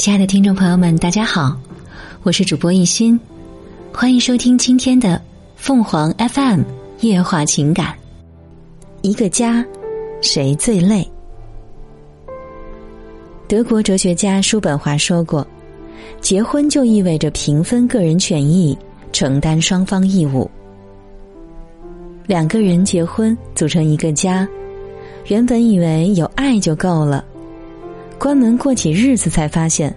亲爱的听众朋友们，大家好，我是主播一心，欢迎收听今天的凤凰 FM 夜话情感。一个家，谁最累？德国哲学家叔本华说过：“结婚就意味着平分个人权益，承担双方义务。”两个人结婚组成一个家，原本以为有爱就够了。关门过起日子，才发现，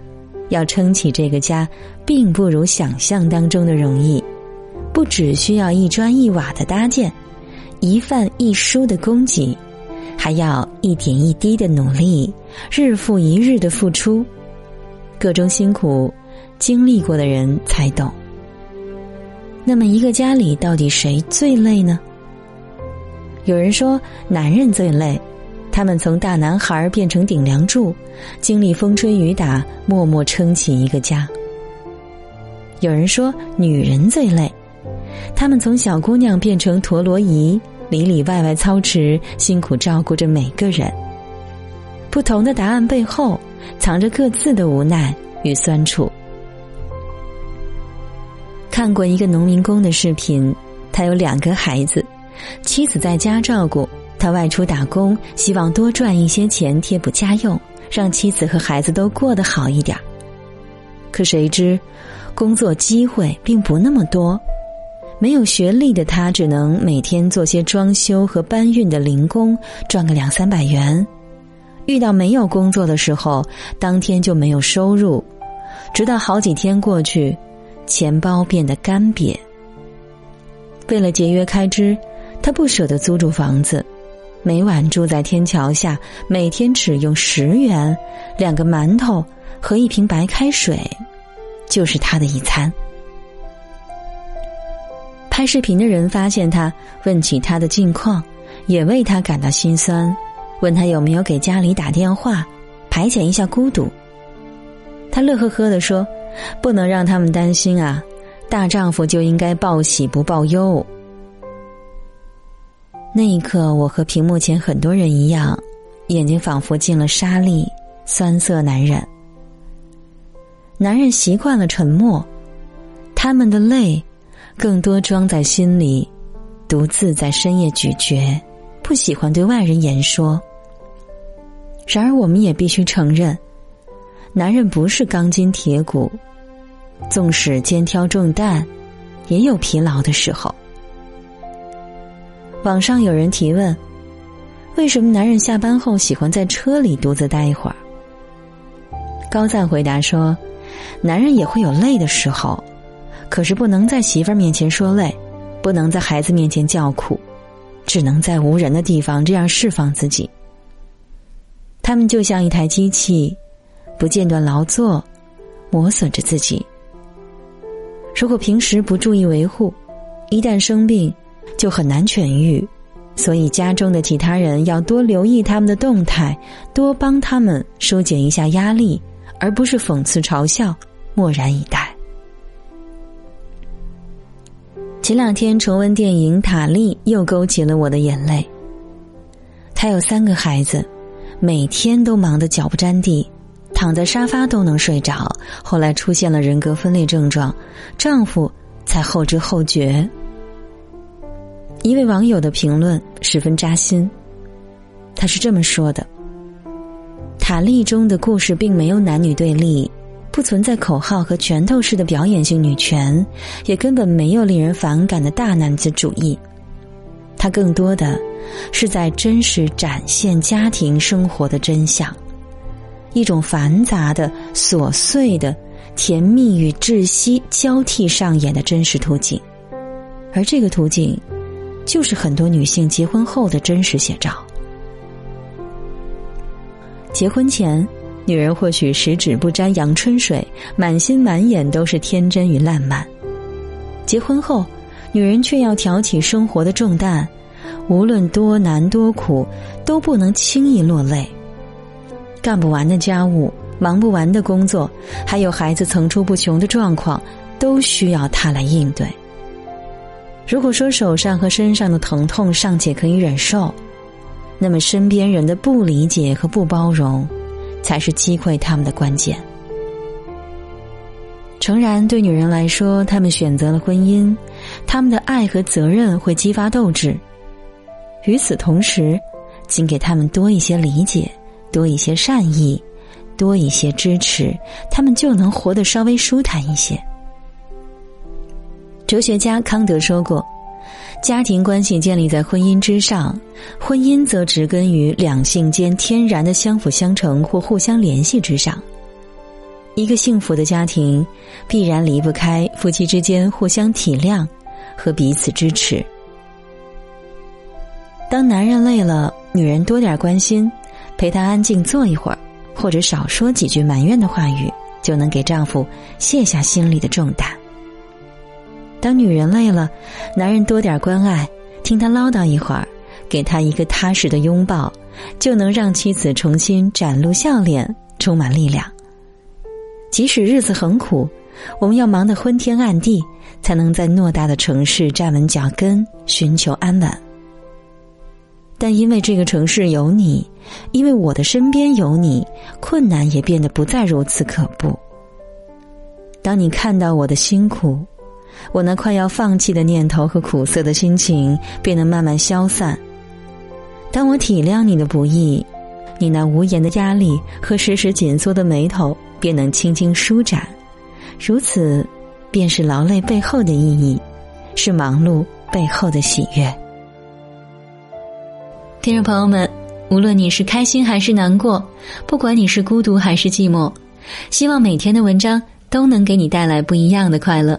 要撑起这个家，并不如想象当中的容易。不只需要一砖一瓦的搭建，一饭一书的供给，还要一点一滴的努力，日复一日的付出，各种辛苦，经历过的人才懂。那么，一个家里到底谁最累呢？有人说，男人最累。他们从大男孩变成顶梁柱，经历风吹雨打，默默撑起一个家。有人说女人最累，他们从小姑娘变成陀螺仪，里里外外操持，辛苦照顾着每个人。不同的答案背后，藏着各自的无奈与酸楚。看过一个农民工的视频，他有两个孩子，妻子在家照顾。他外出打工，希望多赚一些钱贴补家用，让妻子和孩子都过得好一点。可谁知，工作机会并不那么多。没有学历的他，只能每天做些装修和搬运的零工，赚个两三百元。遇到没有工作的时候，当天就没有收入，直到好几天过去，钱包变得干瘪。为了节约开支，他不舍得租住房子。每晚住在天桥下，每天只用十元，两个馒头和一瓶白开水，就是他的一餐。拍视频的人发现他，问起他的近况，也为他感到心酸，问他有没有给家里打电话，排遣一下孤独。他乐呵呵的说：“不能让他们担心啊，大丈夫就应该报喜不报忧。”那一刻，我和屏幕前很多人一样，眼睛仿佛进了沙粒，酸涩难忍。男人习惯了沉默，他们的泪更多装在心里，独自在深夜咀嚼，不喜欢对外人言说。然而，我们也必须承认，男人不是钢筋铁骨，纵使肩挑重担，也有疲劳的时候。网上有人提问：为什么男人下班后喜欢在车里独自待一会儿？高赞回答说：男人也会有累的时候，可是不能在媳妇儿面前说累，不能在孩子面前叫苦，只能在无人的地方这样释放自己。他们就像一台机器，不间断劳作，磨损着自己。如果平时不注意维护，一旦生病。就很难痊愈，所以家中的其他人要多留意他们的动态，多帮他们疏解一下压力，而不是讽刺嘲笑，漠然以待。前两天重温电影《塔利》，又勾起了我的眼泪。她有三个孩子，每天都忙得脚不沾地，躺在沙发都能睡着。后来出现了人格分裂症状，丈夫才后知后觉。一位网友的评论十分扎心，他是这么说的：“塔利中的故事并没有男女对立，不存在口号和拳头式的表演性女权，也根本没有令人反感的大男子主义。它更多的是在真实展现家庭生活的真相，一种繁杂的、琐碎的、甜蜜与窒息交替上演的真实图景，而这个图景。”就是很多女性结婚后的真实写照。结婚前，女人或许十指不沾阳春水，满心满眼都是天真与烂漫；结婚后，女人却要挑起生活的重担，无论多难多苦，都不能轻易落泪。干不完的家务，忙不完的工作，还有孩子层出不穷的状况，都需要她来应对。如果说手上和身上的疼痛尚且可以忍受，那么身边人的不理解和不包容，才是击溃他们的关键。诚然，对女人来说，她们选择了婚姻，她们的爱和责任会激发斗志。与此同时，请给他们多一些理解，多一些善意，多一些支持，他们就能活得稍微舒坦一些。哲学家康德说过：“家庭关系建立在婚姻之上，婚姻则植根于两性间天然的相辅相成或互相联系之上。一个幸福的家庭，必然离不开夫妻之间互相体谅和彼此支持。当男人累了，女人多点关心，陪他安静坐一会儿，或者少说几句埋怨的话语，就能给丈夫卸下心里的重担。”当女人累了，男人多点关爱，听她唠叨一会儿，给她一个踏实的拥抱，就能让妻子重新展露笑脸，充满力量。即使日子很苦，我们要忙得昏天暗地，才能在偌大的城市站稳脚跟，寻求安稳。但因为这个城市有你，因为我的身边有你，困难也变得不再如此可怖。当你看到我的辛苦。我那快要放弃的念头和苦涩的心情便能慢慢消散。当我体谅你的不易，你那无言的压力和时时紧缩的眉头便能轻轻舒展。如此，便是劳累背后的意义，是忙碌背后的喜悦。听众朋友们，无论你是开心还是难过，不管你是孤独还是寂寞，希望每天的文章都能给你带来不一样的快乐。